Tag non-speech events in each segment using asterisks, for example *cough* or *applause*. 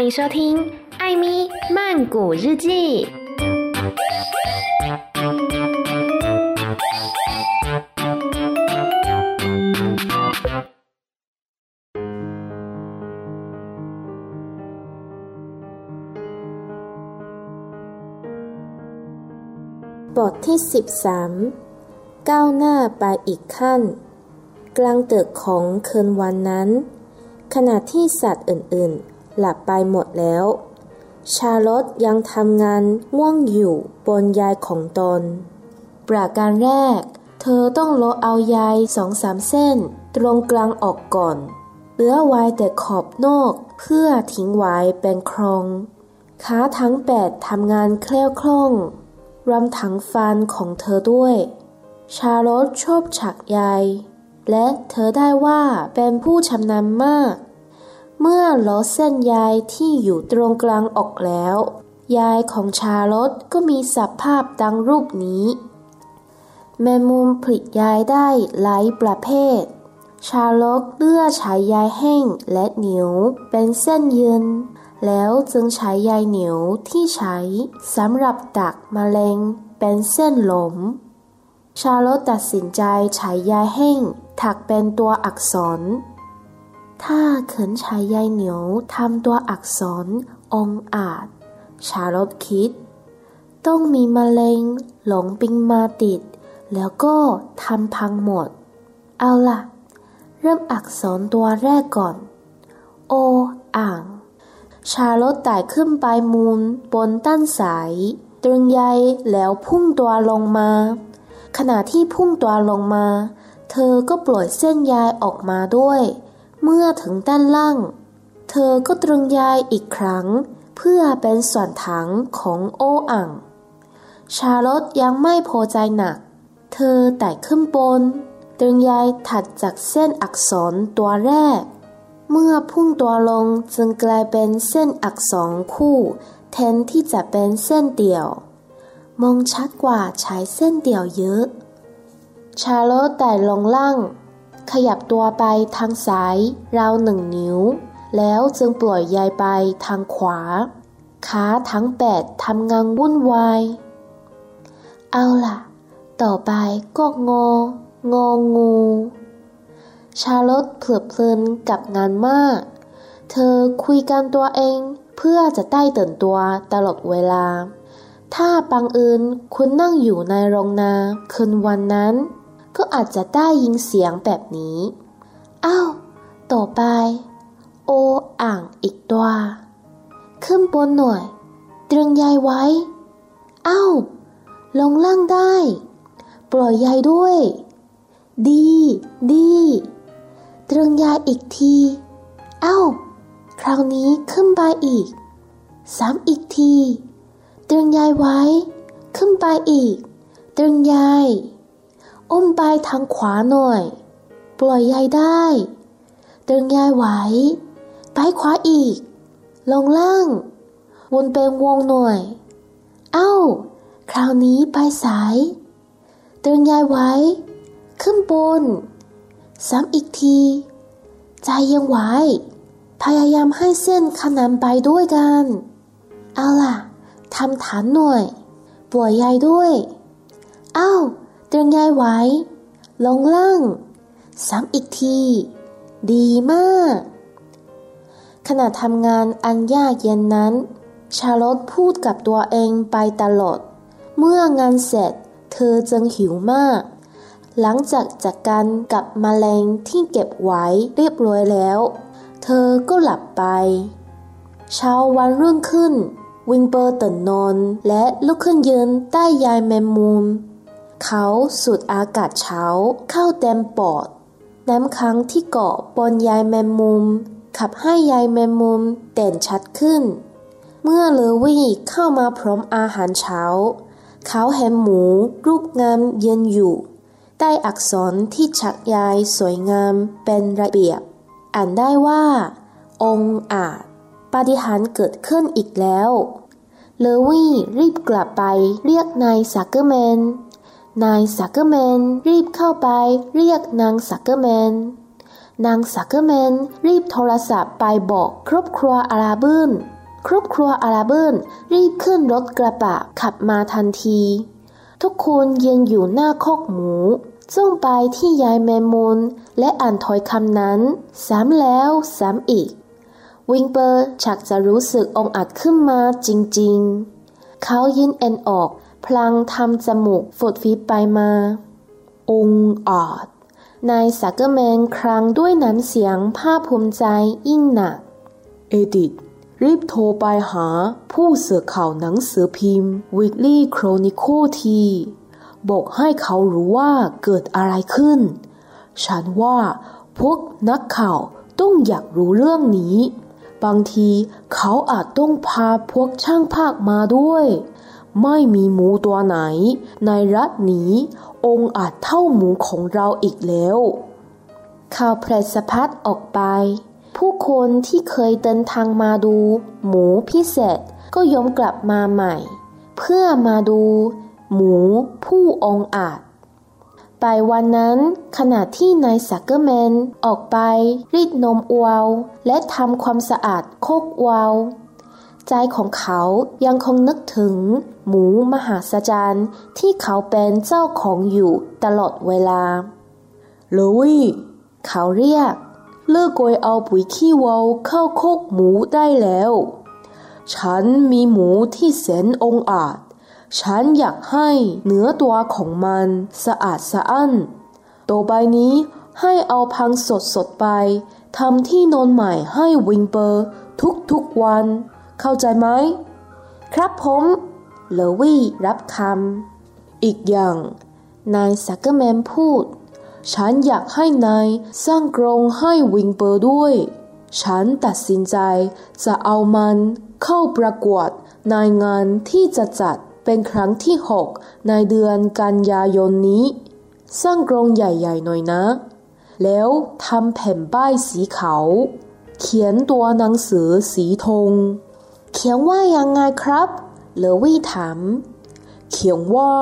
欢迎收听《艾咪曼谷日记》。บทที่ 13 ก้าวหน้าไปอีกขั้น กลางดึกของคืนวันนั้น ขณะที่สัตว์อื่นๆ หลับไปหมดแล้ว ชาลอตยังทำงานง่วงอยู่บนยายของตน ประการแรก เธอต้องโลเอายายสองสามเส้น ตรงกลางออกก่อนเหลือไว้แต่ขอบนอกเพื่อทิ้งไว้เป็นครองขาทั้งแปดทำงานแคล่วคล่องรำถังฟันของเธอด้วย ชาลอตชอบฉักใยและเธอได้ว่าเป็นผู้ชำนาญมาก เมื่อล้อเส้นใยที่อยู่ตรงกลางออกแล้ว ยายของชาลอตก็มีสภาพดังรูปนี้ แมมุมผลิตยายได้หลายประเภท ชาลอตเลือกใช้ยายแห้งและเหนียวเป็นเส้นยืนแล้วจึงใช้ใยเหนียวที่ใช้สำหรับดักมแมลงเป็นเส้นหลม ชาลอตตัดสินใจใช้ใยแห้งถักเป็นตัวอักษร ถ้าเขินใช้ใยเหนียวทำตัวอักษรองอาจ ชาลอตคิด ต้องมีมแมลงหลงปิงมาติด แล้วก็ทำพังหมด เอาล่ะ เริ่มอักษรตัวแรกก่อน โอ อ่าง ชาลอตไต่ขึ้นไปมูลบนต้นสาย ตรึงใยแล้วพุ่งตัวลงมา ขณะที่พุ่งตัวลงมา เธอก็ปล่อยเส้นใยออกมาด้วย เมื่อถึงด้านล่าง เธอก็ตรึงใยอีกครั้ง เพื่อเป็นส่วนถังของโออ่างชาลอตยังไม่พอใจหนัก เธอไต่ขึ้นบน ตรึงใยถัดจากเส้นอักษรตัวแรก เมื่อพุ่งตัวลงจึงกลายเป็นเส้นอักษรคู่ แทนที่จะเป็นเส้นเดี่ยว มองชัดกว่าใช้เส้นเดี่ยวเยอะ ชาโลไต่ลงล่าง ขยับตัวไปทางซ้ายราวหนึ่งนิ้ว แล้วจึงปล่อยยายไปทางขวา ขาทั้งแปดทำงานวุ่นวาย เอาล่ะ ต่อไปก็งอ งองู ชาลอตเผือเพลินกับงานมาก เธอคุยกันตัวเองเพื่อจะได้ตื่นตัวตลอดเวลา ถ้าบังเอิญคุณนั่งอยู่ในโรงนาคืนวันนั้น ก็อาจจะได้ยินเสียงแบบนี้ อ้าว ต่อไป โออ่างอีกตัว ขึ้นบนหน่อย ตรึงยายไว้ อ้าว ลงล่างได้ ปล่อยยายด้วย ดี ดี ตรึงยายอีกที อ้าว คราวนี้ขึ้นไปอีกสามอีกที ตรึงยายไว้ ขึ้นไปอีก ตรึงยาย อุ้มไปทางขวาหน่อย ปล่อยยายได้ตรึงยายไว้ ไปขวาอีก ลงล่าง วนเป็นวงหน่อย เอ้า คราวนี้ไปสายตรึงยายไว้ ขึ้นบน ซ้ำอีกที ใจยังไหว พยายามให้เส้นขนานไปด้วยกัน เอาล่ะทำฐานหน่อย ปล่อยยายด้วย เอ้า เตือนยายไว้ ลงล่าง ซ้ำอีกที ดีมาก ขณะทำงานอันยากเย็นนั้น ชาลอตพูดกับตัวเองไปตลอด เมื่องานเสร็จ เธอจึงหิวมาก หลังจากจัดการกับมแมลงที่เก็บไว้เรียบร้อยแล้ว เธอก็หลับไปเช้าวันรุ่งขึ้น วิงเปอร์ตื่นนอนและลุกขึ้นยืนใต้ยายแมมมุม เขาสูดอากาศเช้าเข้าเต็มปอด น้ำค้างที่เกาะบนยายแมมมุม ขับให้ยายแมมมุมเด่นชัดขึ้น เมื่อเลวี่เข้ามาพร้อมอาหารเช้า เขาเห็นหมูรูปงามเย็นอยู่ใต้อักษรที่ชักยายสวยงามเป็นระเบียบ อ่านได้ว่า องอาจปาฏิหาริย์เกิดขึ้นอีกแล้ว เลวี่รีบกลับไปเรียกนายสักเกอร์แมน นายสักเกอร์แมนรีบเข้าไปเรียกนางสักเกอร์แมน นางซักเกอร์แมนรีบโทรศัพท์ไปบอกครอบครัวอาราเบิลครอบครัวอาราเบิลรีบขึ้นรถกระบะขับมาทันที ทุกคนยืนอยู่หน้าคอกหมูจ้องไปที่ใยแมงมุมและอ่านถ้อยคำนั้นซ้ำแล้วซ้ำอีก วิงเปอร์ชักจะรู้สึกองอาจขึ้นมาจริงๆ เขายินเอ็นออก พลางทำจมูกฝุดฟีดไปมา องอาจนายสักเกอร์แมนครั้งด้วยน้ำเสียงภาคภูมิใจยิ่งหนัก เอดิทรีบโทรไปหาผู้สื่อข่าวหนังสือพิมพ์ Weekly Chronicle ทีบอกให้เขารู้ว่าเกิดอะไรขึ้น ฉันว่าพวกนักข่าวต้องอยากรู้เรื่องนี้ บางทีเขาอาจต้องพาพวกช่างภาคมาด้วย ไม่มีหมูตัวไหน ในรัฐนี้ องค์อาจเท่าหมูของเราอีกแล้วข่าวแพร่สะพัดออกไป ผู้คนที่เคยเดินทางมาดู หมูพิเศษก็ย้อมกลับมาใหม่ เพื่อมาดู หมูผู้องอาจไปวันนั้นขณะที่นายสักเกอร์แมนออกไปรีดนมอวาวและทำความสะอาดโคกวาว ใจของเขายังคงนึกถึง หมูมหาศาลที่เขาเป็นเจ้าของอยู่ตลอดเวลาเลวี่เขาเรียก เลิกโกยเอาปุ๋ยขี้วัวเข้าโคกหมูได้แล้ว ฉันมีหมูที่แสนองอาจ ฉันอยากให้เนื้อตัวของมันสะอาดสะอ้านต่อไปนี้ให้เอาฟางสดสดๆไปทำที่นอนใหม่ให้วิลเบอร์ทุกๆวัน เข้าใจไหม ครับผมเลวี่รับคำ อีกอย่าง นายสักเกอร์แมนพูด ฉันอยากให้นายสร้างกรงให้วิลเบอร์ด้วย ฉันตัดสินใจจะเอามันเข้าประกวดในงานที่จะจัดเป็นครั้งที่ 6 ในเดือนกันยายนนี้ สร้างกรงใหญ่ๆหน่อยนะ แล้วทำแผ่นป้ายสีขาว เขียนตัวหนังสือสีธง เขียนว่ายังไงครับเลวี่ถาม เขียนว่า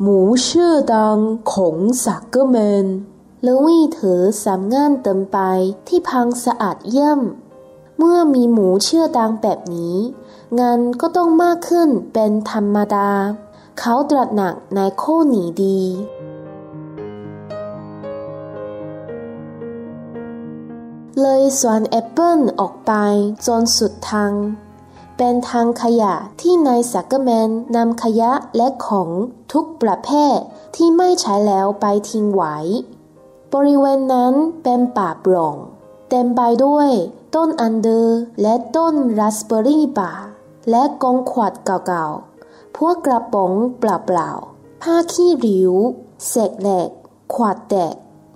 หมูชื่อดังของสักเกอร์แมนเลวี่ถือส้อมง่ามเดินไปที่ฟางสะอาดเอี่ยม เมื่อมีหมูชื่อดังแบบนี้ งานก็ต้องมากขึ้นเป็นธรรมดา เขาตระหนักในข้อนี้ดีเลยสวนแอปเปิลออกไปจนสุดทาง เป็นทางขยะที่นายสักเกอร์แมนนำขยะและของทุกประเภทที่ไม่ใช้แล้วไปทิ้งไว้ บริเวณนั้นเป็นป่าโปร่ง เต็มไปด้วยต้นอัลเดอร์และต้นราสเบอร์รี่ป่า และกองขวดเก่าๆ พวกกระป๋องเปล่าๆ ผ้าขี้ริ้ว เศษเหล็ก ขวดแตก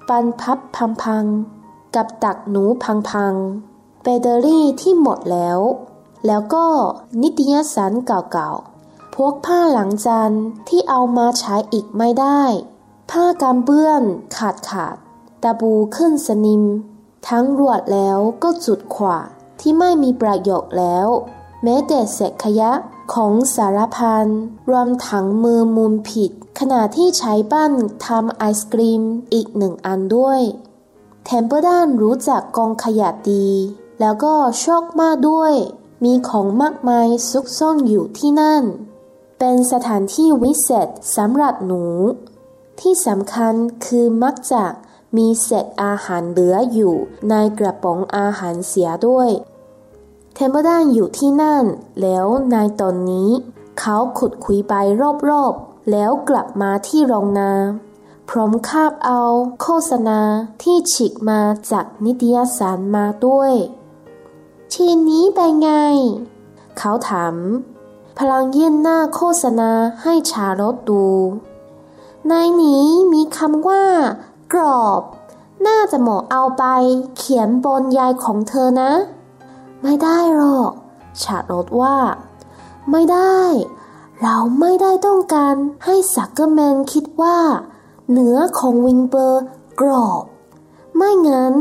บานพับพังๆ กับดักหนูพังๆแบตเตอรี่ที่หมดแล้ว แล้วก็นิตยสารเก่าๆ พวกผ้าหลังจานที่เอามาใช้อีกไม่ได้ ผ้ากำเปื้อนขาดขาด ตะบูขึ้นสนิม ทั้งรวดแล้วก็จุดขวาที่ไม่มีประโยชน์แล้ว แม้แต่เศษขยะของสารพันรวมถังมือมุมผิด ขณะที่ใช้บ้านทำไอศกรีมอีกหนึ่งอันด้วยเทมเปอร์ด้านรู้จักกองขยะดี แล้วก็โชคมากด้วย มีของมากมายซุกซ่อนอยู่ที่นั่น เป็นสถานที่วิเศษสำหรับหนู ที่สำคัญคือมักจะมีเศษอาหารเหลืออยู่ในกระป๋องอาหารเสียด้วยเทมเปอร์ดันอยู่ที่นั่น แล้วในตอนนี้ เขาขุดคุยไปรอบๆ แล้วกลับมาที่โรงนาพร้อมคาบเอาโฆษณาที่ฉีกมาจากนิตยสารมาด้วย ทีนี้เป็นไง เขาถาม พลังยื่นหน้าโฆษณาให้ชาลอตดู ในนี้มีคำว่า กรอบ น่าจะเหมาะเอาไป เขียนบนยายของเธอนะ ไม่ได้หรอก ชาลอตว่า ไม่ได้ เราไม่ได้ต้องการให้สักเกอร์แมนคิดว่าเนื้อของวิลเบอร์กรอบ ไม่งั้น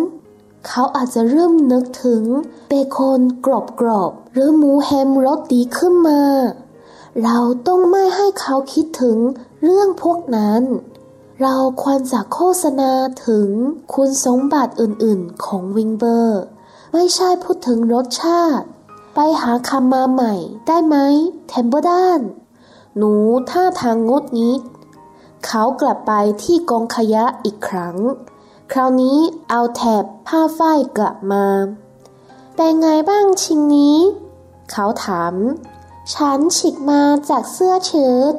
เขาอาจจะเริ่มนึกถึงเบคอนกรอบๆหรือหมูแฮมรสดีขึ้นมา เราต้องไม่ให้เขาคิดถึงเรื่องพวกนั้น เราควรจะโฆษณาถึงคุณสมบัติอื่นๆของวิลเบอร์ ไม่ใช่พูดถึงรสชาติ ไปหาคำมาใหม่ได้ไหมเทมเพิลตัน หนูท่าทางหงุดหงิดเขากลับไปที่กองขยะอีกครั้ง คราวนี้เอาแถบผ้าฝ้ายกลับมา เป็นไงบ้างชิ้นนี้ เขาถาม ฉันฉีกมาจากเสื้อเชิ้ต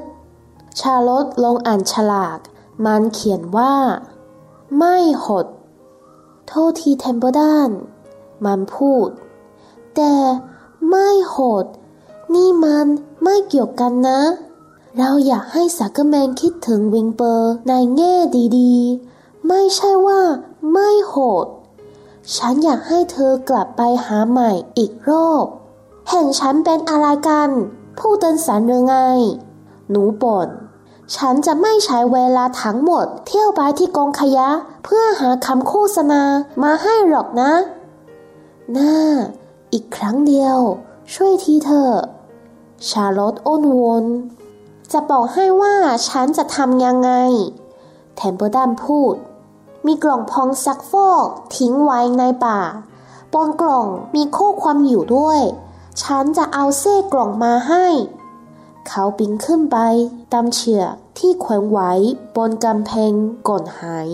ชาลอตลองอ่านฉลาก มันเขียนว่า ไม่หด โทษทีเทมเพิลตัน มันพูด แต่ไม่หด นี่มันไม่เกี่ยวกันนะ เราอยากให้สักเกอร์แมนคิดถึงวิงเปอร์ในแง่ดีๆ ไม่ใช่ว่า ไม่โหด ฉันอยากให้เธอกลับไปหาใหม่อีกรอบ เห็นฉันเป็นอะไรกัน ผู้เดินสารหรือไง หนูบ่นฉันจะไม่ใช้เวลาทั้งหมด เที่ยวไปที่กองขยะ เพื่อหาคำโฆษณามาให้หรอกนะ น่า อีกครั้งเดียว ช่วยทีเถอะชาลอตอ้อนวอนจะบอกให้ว่าฉันจะทำยังไงเทมเพิลตันพูด มีกล่องผงซักฟอกทิ้งไว้ในป่า บนกล่องมีข้อความอยู่ด้วย ฉันจะเอาเศษกล่องมาให้ เขาปีนขึ้นไปตามเชือกที่แขวนไว้บนกำแพงก่อนหาย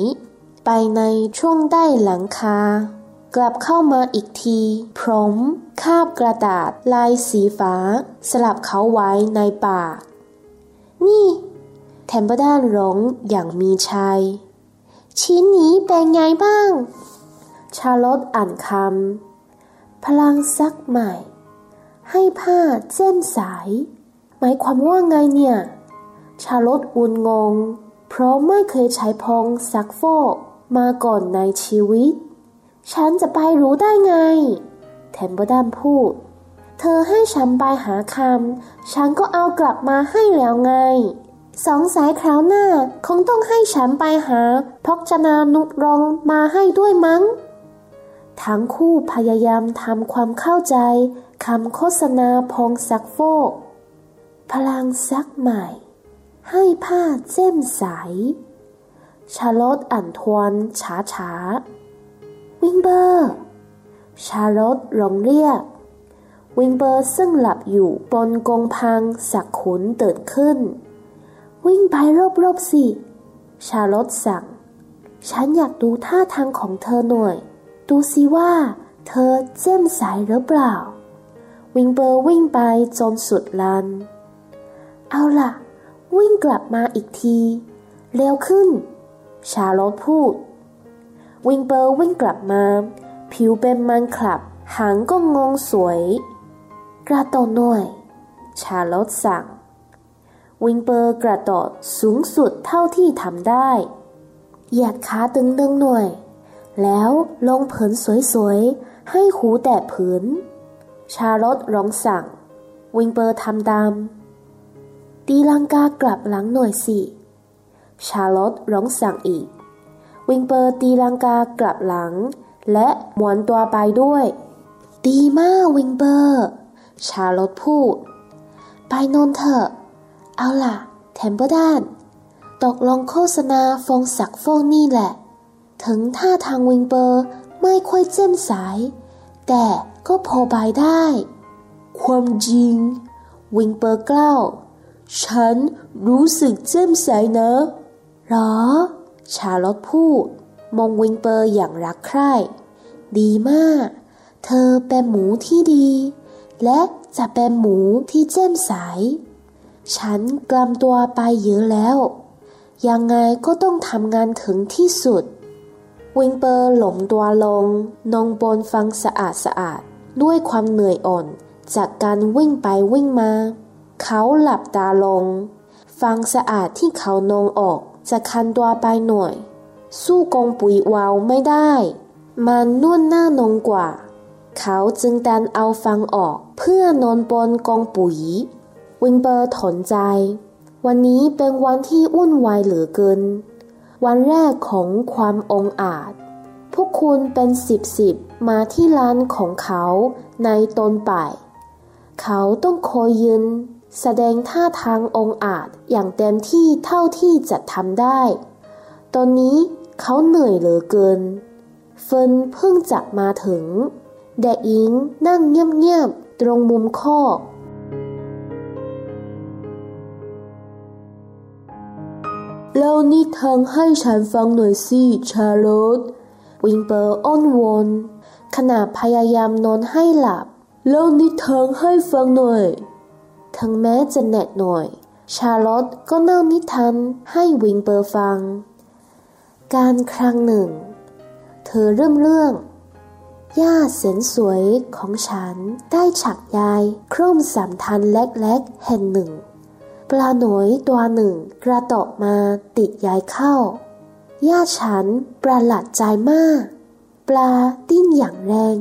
ไปในช่วงได้หลังคา กลับเข้ามาอีกที พร้อมคาบกระดาษลายสีฟ้า สลับเขาไว้ในป่า นี่แทมเปอร์ดานร้องอย่างมีชัย ชิ้นนี้เป็นไงบ้าง ชาลอตอ่านคำ พลังซักใหม่ ให้ผ้าเจ้มใสหมายความว่าไงเนี่ย ชาลอตอุ่นงง เพราะไม่เคยใช้พองซักฟอกมาก่อนในชีวิต ฉันจะไปรู้ได้ไงแทมเบอร์ดันพูด เธอให้ฉันไปหาคำ ฉันก็เอากลับมาให้แล้วไง สองสายคราวหน้าคงต้องให้ฉันไปหาพกจนานุรองมาให้ด้วยมั้ง ทั้งคู่พยายามทำความเข้าใจคำโฆษณาพองซักโฟก พลังซักใหม่ ให้ผ้าเจ้มใส ชาลอตอ่านทวนช้าช้าวิงเบอร์ ชาลอตร้องเรียก วิงเบอร์ซึ่งหลับอยู่บนกองพังสักขุนตื่นขึ้น วิ่งไปรอบๆสิ ชาลอตสั่ง ฉันอยากดูท่าทางของเธอหน่อย ดูสิว่า เธอเจ้มใสหรือเปล่า วิงเบอร์วิ่งไปจนสุดลานเอาล่ะ วิ่งกลับมาอีกที เร็วขึ้น ชาลอตพูด วิงเบอร์วิ่งกลับมา ผิวเป็นมันคลับ หางก็งงสวย กระโดดหน่อย ชาลอตสั่ง วิลเบอร์กระโดดสูงสุดเท่าที่ทำได้ เหยียดขาตึงๆหน่อย แล้วลงพื้นสวยๆ ให้หูแตะพื้น ชาลอตร้องสั่ง วิลเบอร์ทำตาม ตีลังกากลับหลังหน่อยสิ ชาลอตร้องสั่งอีก วิลเบอร์ตีลังกากลับหลัง และม้วนตัวไปด้วย ดีมากวิลเบอร์ ชาลอตพูด ไปนอนเถอะ เอาล่ะเทมเพิลตัน ตกลงโฆษณาผงซักฟอกนี่แหละ ถึงท่าทางวิลเบอร์ไม่ค่อยแจ่มใสแต่ก็พอไปได้ ความจริง วิลเบอร์กล่าวฉันรู้สึกแจ่มใสนะหรอ ชาลอตพูด มองวิลเบอร์อย่างรักใคร่ ดีมาก เธอเป็นหมูที่ดี และจะเป็นหมูที่เจ้มใส ฉันกลำตัวไปเยอะแล้ว ยังไงก็ต้องทำงานถึงที่สุด วิงเปอร์หลงตัวลง นองบนฟังสะอาดสะอาด ด้วยความเหนื่อยอ่อน จากการวิ่งไปวิ่งมา เขาหลับตาลง ฟังสะอาดที่เขานองออกจะคันตัวไปหน่อยสู้กองปุ๋ยวาวไม่ได้ มันนวดหน้านงกว่า เขาจึงดันเอาฟังออกเพื่อนอนบนกองปุ๋ย วิงเปอร์ถอนใจ วันนี้เป็นวันที่วุ่นวายเหลือเกิน วันแรกของความองอาจ พวกคุณเป็นสิบสิบมาที่ร้านของเขาในตนป่าย เขาต้องคอยยืน แสดงท่าทางองอาจอย่างเต็มที่เท่าที่จะทำได้ ตอนนี้เขาเหนื่อยเหลือเกิน เฟินเพิ่งจะมาถึงแดอิงนั่งเงียบๆตรงมุมคอก เล่านิทานให้ฉันฟังหน่อยสิชาร์ลอตวิงเปอร์อ้อนวอนขณะพยายามนอนให้หลับเล่านิทานให้ฟังหน่อยถึงแม้จะเหน็ดหน่อย ชาร์ลอตก็เล่านิทานให้วิงเปอร์ฟัง การครั้งหนึ่ง เธอเริ่มเรื่องย่าเสียนสวยของฉันได้ฉักยายคร่มสามทันเล็กๆแห่งหนึ่ง ลาหนอยตัวหนึ่งกระตกมาติดยายเข้า ย่าฉันประหลาดใจมาก ปลาดิ้นอย่างแรง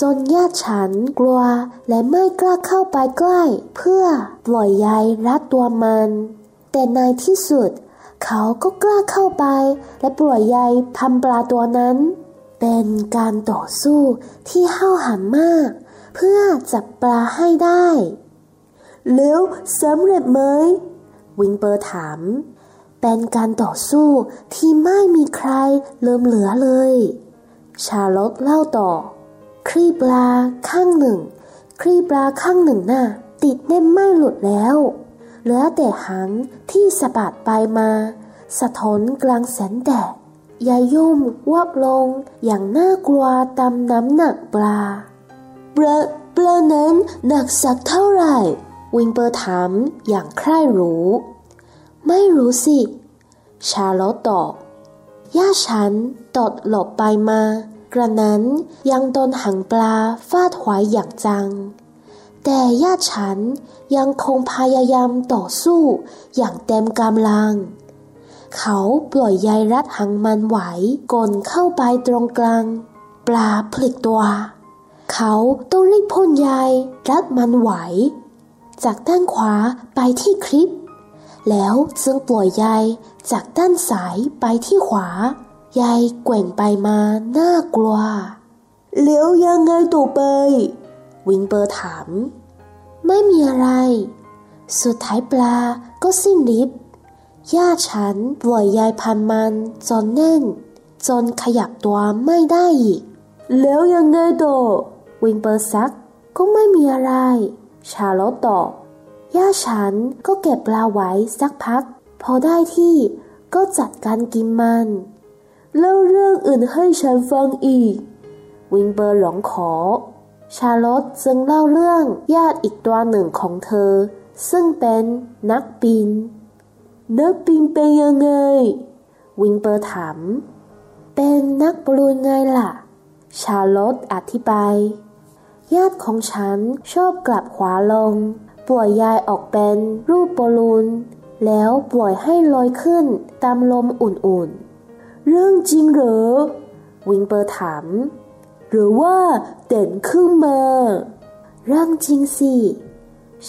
จนย่าฉันกลัวและไม่กล้าเข้าไปใกล้ เพื่อปล่อยยายรัดตัวมัน แต่ในที่สุด เขาก็กล้าเข้าไป และปล่อยยายพันปลาตัวนั้น เป็นการต่อสู้ที่ห้าวหาญมาก เพื่อจับปลาให้ได้ แล้วสำเร็จไหม วิงเปอร์ถาม เป็นการต่อสู้ที่ไม่มีใครเลิมเหลือเลย ชาลอตเล่าต่อ ครีปลาข้างหนึ่ง ครีปลาข้างหนึ่งน่ะติดแน่นไม่หลุดแล้วเหลือแต่หางที่สะบัดไปมา สะท้อนกลางแสงแดดยายยุ่มวับลงอย่างน่ากลัวตามน้ำหนักปลาปลาปลานั้นหนักสักเท่าไหร่ วิงเปอร์ถามอย่างใคร่รู้ ไม่รู้สิ ชาลอตตอบ ย่าฉันตดหลบไปมา กระนั้นยังโดนหางปลาฟาดหวายอย่างจัง แต่ย่าฉันยังคงพยายามต่อสู้อย่างเต็มกำลัง เขาปล่อยยายรัดหางมันไหวก่นเข้าไปตรงกลาง ปลาพลิกตัว เขาต้องรีบพ่นยายรัดมันไหว จากด้านขวาไปที่คลิป แล้วจึงปล่อยยายจากด้านซ้ายไปที่ขวายายแกว่งไปมาน่ากลัว แล้วยังไงต่อไป วิงเปอร์ถาม ไม่มีอะไร สุดท้ายปลาก็สิ้นฤทธิ์ย่าฉันปล่อยยายพันมันจนแน่น จนขยับตัวไม่ได้อีก แล้วยังไงต่อวิลเบอร์ซักก็ไม่มีอะไร ชาลอตตอบญาติฉันก็เก็บปลาไว้สักพัก พอได้ที่ก็จัดการกินมันเล่าเรื่องอื่นให้ฉันฟังอีก วิลเบอร์ร้องขอ ชาลอตจึงเล่าเรื่องญาติอีกตัวหนึ่งของเธอ ซึ่งเป็นนักบิน นักบินเป็นยังไง วิลเบอร์ถาม เป็นนักบอลูนไงล่ะ ชาลอตอธิบาย ญาติของฉันชอบกลับขวาลงปล่อยยายออกเป็นรูปบอลูน แล้วปล่อยให้ลอยขึ้นตามลมอุ่นๆ เรื่องจริงเหรอ วิงเปอร์ถาม หรือว่าเด่นขึ้นมา เรื่องจริงสิ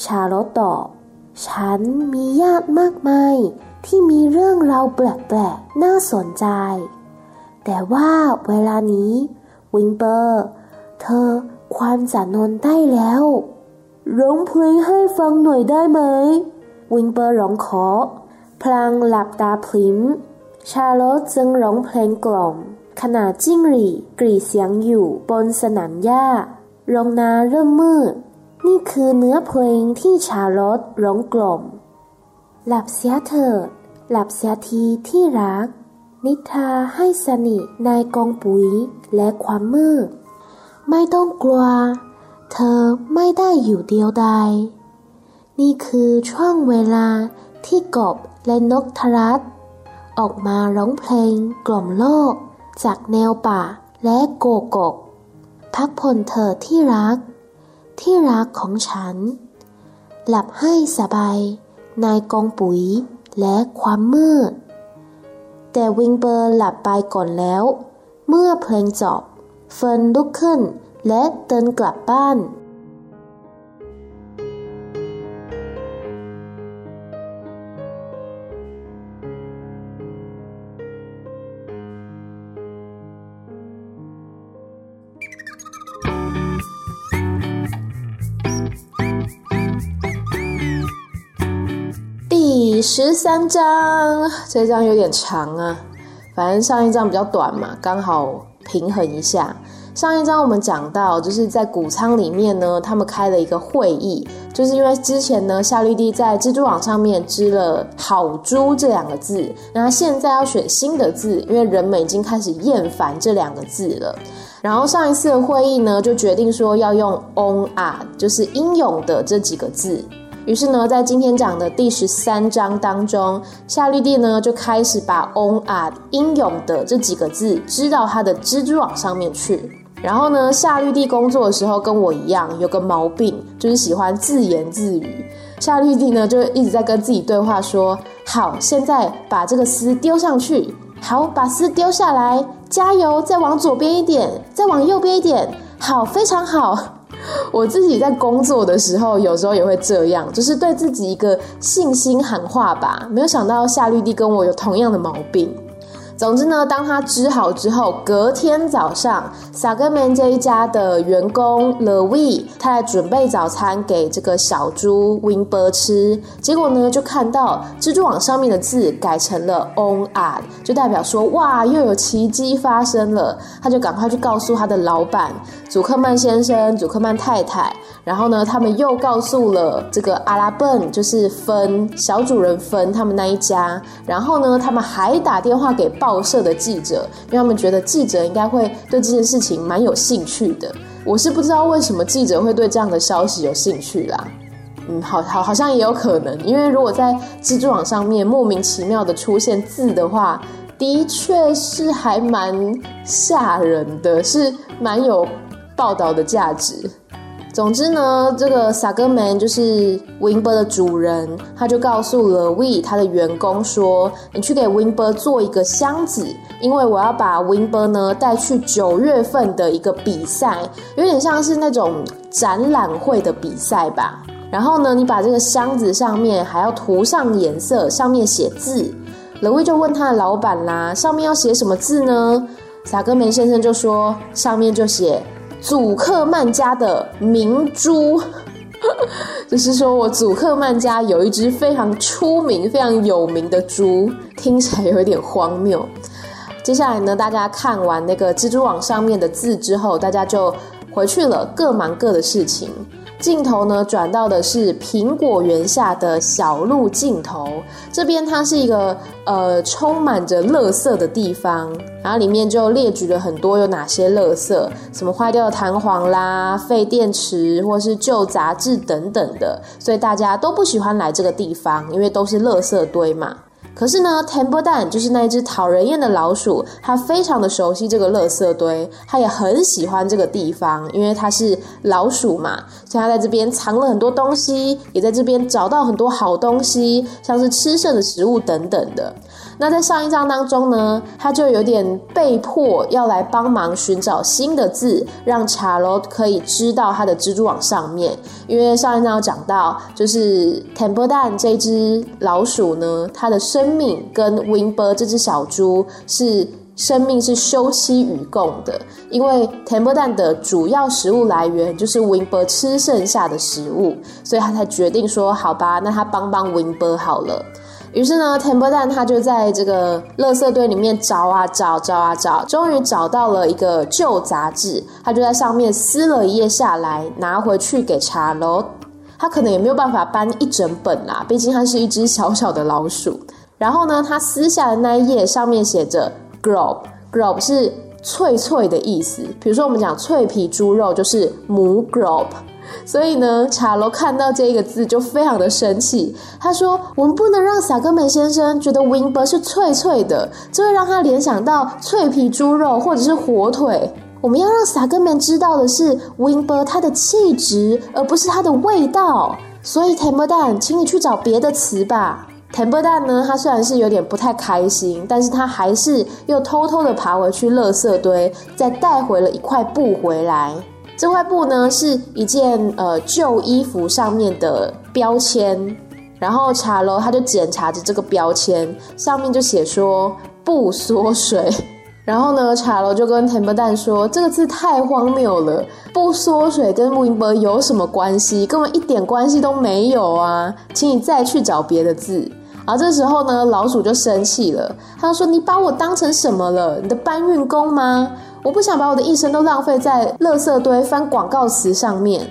ชาลอตตอบ ฉันมีญาติมากมายที่มีเรื่องราวแปลกๆ น่าสนใจ แต่ว่าเวลานี้ วิงเปอร์ เธอ ความจะนอนได้แล้ว ร้องเพลงให้ฟังหน่อยได้ไหม วิงเปอร์ร้องขอ พลางหลับตาพลิมชาโลตจึงร้องเพลงกล่อม ขณะจิ้งหรีกรีเสียงอยู่บนสนามหญ้าโรงนาเริ่มมืด นี่คือเนื้อเพลงที่ชาลอตร้องกล่อม หลับเสียเถิด หลับเสียทีที่รัก นิทาให้สนิทในกองปุ๋ยและความมืด ไม่ต้องกลัว เธอไม่ได้อยู่เดียวดายนี่คือช่วงเวลาที่กบและนกทรัสออกมาร้องเพลงกล่อมโลก จากแนวป่าและโกกก พักผ่อนเถิดที่รัก ที่รักของฉัน หลับให้สบายในกองปุ๋ยและความมืด แต่วิงเบอร์หลับไปก่อนแล้ว เมื่อเพลงจบ เฟิร์นลุกขึ้นและเดินกลับบ้าน第十三章，这章有点长啊。 反正上一章比较短嘛，刚好 平衡一下。上一章我们讲到，就是在谷仓里面呢，他们开了一个会议，就是因为之前呢，夏绿蒂在蜘蛛网上面织了“好猪”这两个字，那现在要选新的字，因为人们已经开始厌烦这两个字了。然后上一次的会议呢，就决定说要用 “on a”，就是英勇的这几个字。于是呢，在今天讲的第十三章当中，夏绿蒂呢就开始把 “on a” 英勇的这几个字织到他的蜘蛛网上面去。然后呢，夏绿蒂工作的时候跟我一样，有个毛病，就是喜欢自言自语。夏绿蒂呢，就一直在跟自己对话，说：“好，现在把这个丝丢上去，好，把丝丢下来，加油，再往左边一点，再往右边一点，好，非常好。”我自己在工作的时候，有时候也会这样，就是对自己一个信心喊话吧。没有想到夏绿蒂跟我有同样的毛病。总之呢，当他织好之后，隔天早上，萨格曼这一家的员工 Louis，他来准备早餐给这个小猪 Winber 吃。结果呢，就看到蜘蛛网上面的字改成了 On a，就代表说哇，又有奇迹发生了。他就赶快去告诉他的老板祖克曼先生、祖克曼太太。然后呢，他们又告诉了这个阿拉笨，就是分小主人分他们那一家。然后呢，他们还打电话给报社的记者，因为他们觉得记者应该会对这件事情蛮有兴趣的。我是不知道为什么记者会对这样的消息有兴趣啦。嗯，好好好像也有可能，因为如果在蜘蛛网上面莫名其妙的出现字的话，的确是还蛮吓人的，是蛮有报道的价值。总之呢，这个萨格门就是 Winber 的主人，他就告诉了 We 他的员工说：“你去给 Winber 做一个箱子，因为我要把 Winber 呢带去九月份的一个比赛，有点像是那种展览会的比赛吧。然后呢，你把这个箱子上面还要涂上颜色，上面写字。了 We 就问他的老板啦，上面要写什么字呢？萨格门先生就说，上面就写。祖克曼家的明珠，*laughs* 就是说我祖克曼家有一只非常出名、非常有名的猪，听起来有一点荒谬。接下来呢，大家看完那个蜘蛛网上面的字之后，大家就回去了，各忙各的事情。镜头呢转到的是苹果园下的小路镜头，这边它是一个呃充满着垃圾的地方，然后里面就列举了很多有哪些垃圾，什么坏掉的弹簧啦、废电池或是旧杂志等等的，所以大家都不喜欢来这个地方，因为都是垃圾堆嘛。可是呢 t e m p e Dan 就是那一只讨人厌的老鼠，它非常的熟悉这个垃圾堆，它也很喜欢这个地方，因为它是老鼠嘛，所以它在这边藏了很多东西，也在这边找到很多好东西，像是吃剩的食物等等的。那在上一章当中呢，他就有点被迫要来帮忙寻找新的字，让查罗可以知道他的蜘蛛网上面。因为上一章有讲到，就是 Temple Dan 这只老鼠呢，它的生命跟 Winber 这只小猪是生命是休戚与共的。因为 Temple Dan 的主要食物来源就是 Winber 吃剩下的食物，所以他才决定说：“好吧，那他帮帮 Winber 好了。”于是呢 t e m p e Dan 他就在这个垃圾堆里面找啊找，找啊找，终于找到了一个旧杂志，他就在上面撕了一页下来，拿回去给查罗。他可能也没有办法搬一整本啦，毕竟他是一只小小的老鼠。然后呢，他撕下的那一页上面写着 “grob”，“grob” 是脆脆的意思。比如说我们讲脆皮猪肉就是母 “grob”。所以呢，查罗看到这个字就非常的生气。他说：“我们不能让萨格梅先生觉得 Winber 是脆脆的，这会让他联想到脆皮猪肉或者是火腿。我们要让萨格梅知道的是 Winber 它的气质，而不是它的味道。所以 t e m p e Dan，请你去找别的词吧。t e m p e Dan 呢，他虽然是有点不太开心，但是他还是又偷偷的爬回去垃圾堆，再带回了一块布回来。”这块布呢是一件呃旧衣服上面的标签，然后查罗他就检查着这个标签，上面就写说不缩水。*laughs* 然后呢，查罗就跟 t e m p e Dan 说，这个字太荒谬了，不缩水跟 Winber 有什么关系？根本一点关系都没有啊！请你再去找别的字。然后这时候呢，老鼠就生气了，他说：“你把我当成什么了？你的搬运工吗？我不想把我的一生都浪费在垃圾堆翻广告词上面。”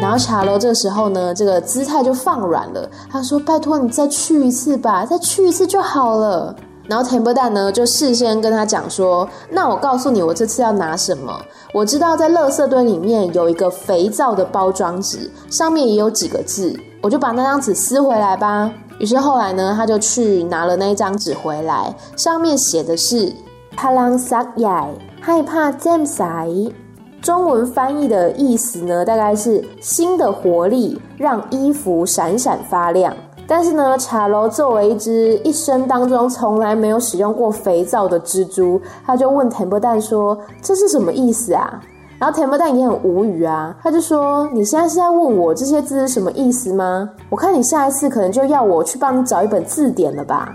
然后茶楼这时候呢，这个姿态就放软了。他说：“拜托你再去一次吧，再去一次就好了。”然后田伯蛋呢就事先跟他讲说：“那我告诉你，我这次要拿什么？我知道在垃圾堆里面有一个肥皂的包装纸，上面也有几个字，我就把那张纸撕回来吧。”于是后来呢，他就去拿了那一张纸回来，上面写的是“帕朗萨雅害怕见塞”。中文翻译的意思呢，大概是新的活力让衣服闪闪发亮。但是呢，茶楼作为一只一生当中从来没有使用过肥皂的蜘蛛，他就问田伯蛋说：“这是什么意思啊？”然后田伯蛋也很无语啊，他就说：“你现在是在问我这些字是什么意思吗？我看你下一次可能就要我去帮你找一本字典了吧。”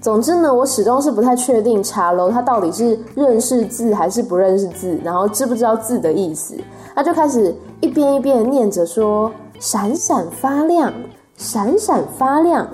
总之呢，我始终是不太确定茶楼他到底是认识字还是不认识字，然后知不知道字的意思。他就开始一遍一遍念着说：“闪闪发亮，闪闪发亮。”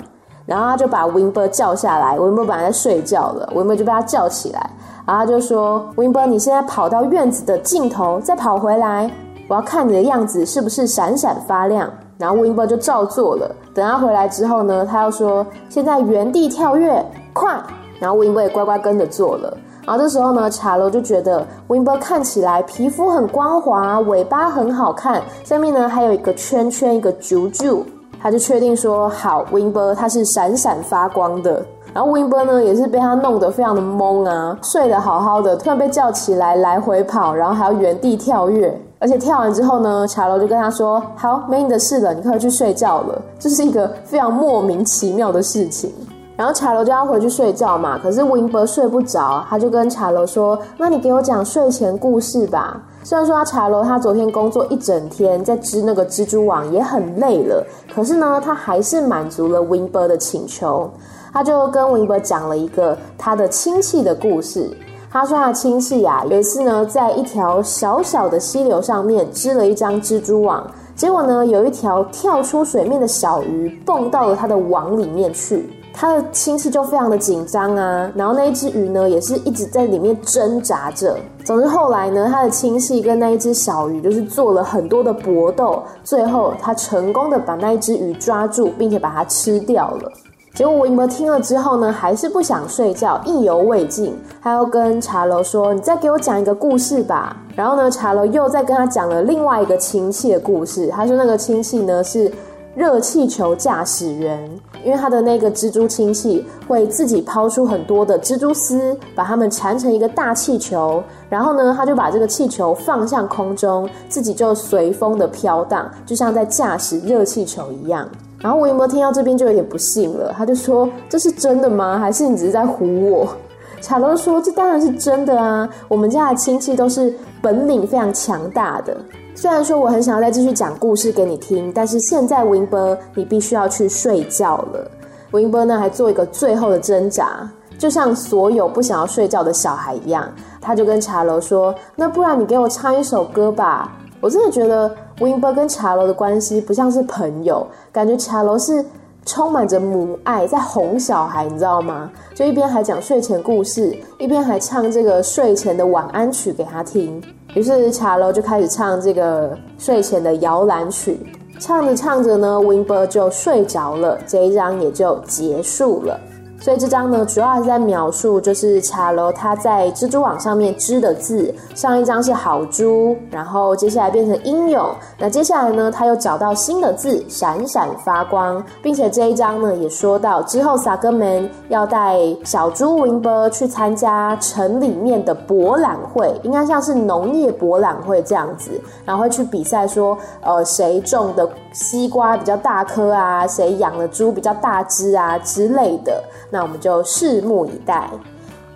然后他就把 Wimber 叫下来，Wimber 本来在睡觉了，Wimber 就被他叫起来，然后他就说：“Wimber，你现在跑到院子的尽头，再跑回来，我要看你的样子是不是闪闪发亮。”然后 Wimber 就照做了。等他回来之后呢，他又说：“现在原地跳跃，快！”然后 Wimber 也乖乖跟着做了。然后这时候呢，茶楼就觉得 Wimber 看起来皮肤很光滑，尾巴很好看，上面呢还有一个圈圈，一个啾啾。他就确定说：“好，Wimber 它是闪闪发光的。”然后 Wimber 呢也是被他弄得非常的懵啊，睡得好好的，突然被叫起来来回跑，然后还要原地跳跃。而且跳完之后呢，茶楼就跟他说：“好，没你的事了，你可以去睡觉了。”这是一个非常莫名其妙的事情。然后茶楼就要回去睡觉嘛，可是 Wimber 睡不着，他就跟茶楼说：“那你给我讲睡前故事吧。”虽然说他茶楼他昨天工作一整天在织那个蜘蛛网也很累了，可是呢，他还是满足了 Wimber 的请求。他就跟 Wimber 讲了一个他的亲戚的故事。他说他亲戚呀，有一次呢，在一条小小的溪流上面织了一张蜘蛛网，结果呢，有一条跳出水面的小鱼蹦到了他的网里面去，他的亲戚就非常的紧张啊，然后那一只鱼呢，也是一直在里面挣扎着。总之后来呢，他的亲戚跟那一只小鱼就是做了很多的搏斗，最后他成功的把那一只鱼抓住，并且把它吃掉了。结果我 i 听了之后呢，还是不想睡觉，意犹未尽，他又跟茶楼说：“你再给我讲一个故事吧。”然后呢，茶楼又再跟他讲了另外一个亲戚的故事。他说那个亲戚呢是热气球驾驶员，因为他的那个蜘蛛亲戚会自己抛出很多的蜘蛛丝，把它们缠成一个大气球，然后呢，他就把这个气球放向空中，自己就随风的飘荡，就像在驾驶热气球一样。然后我有没有听到这边就有点不信了？他就说：“这是真的吗？还是你只是在唬我？” *laughs* 卡罗说：“这当然是真的啊！我们家的亲戚都是本领非常强大的。虽然说我很想要再继续讲故事给你听，但是现在 Wimber 你必须要去睡觉了。Wimber 呢还做一个最后的挣扎，就像所有不想要睡觉的小孩一样，他就跟茶楼说：‘那不然你给我唱一首歌吧。’我真的觉得。” Wimber 跟茶楼的关系不像是朋友，感觉茶楼是充满着母爱，在哄小孩，你知道吗？就一边还讲睡前故事，一边还唱这个睡前的晚安曲给他听。于是茶楼就开始唱这个睡前的摇篮曲，唱着唱着呢，Wimber 就睡着了，这一章也就结束了。所以这张呢，主要是在描述就是茶楼他在蜘蛛网上面织的字。上一张是好猪，然后接下来变成英勇。那接下来呢，他又找到新的字，闪闪发光，并且这一张呢也说到之后，萨格门要带小猪温博去参加城里面的博览会，应该像是农业博览会这样子，然后会去比赛说，呃，谁种的西瓜比较大颗啊，谁养的猪比较大只啊之类的。那我们就拭目以待。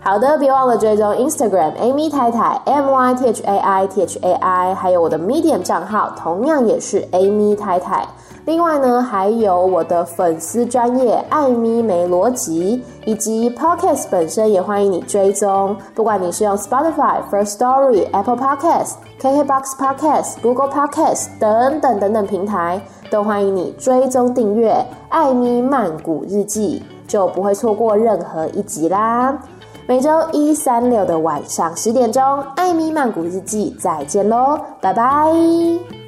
好的，别忘了追踪 Instagram Amy 太太 M Y T H A I T H A I，还有我的 Medium 账号，同样也是 Amy 太太。另外呢，还有我的粉丝专业艾咪没逻辑，以及 Podcast 本身也欢迎你追踪。不管你是用 Spotify、First Story、Apple Podcast、KKBox Podcast、Google Podcast 等等等等平台，都欢迎你追踪订阅艾咪曼谷日记，就不会错过任何一集啦。每周一、三、六的晚上十点钟，艾米曼谷日记再见喽，拜拜。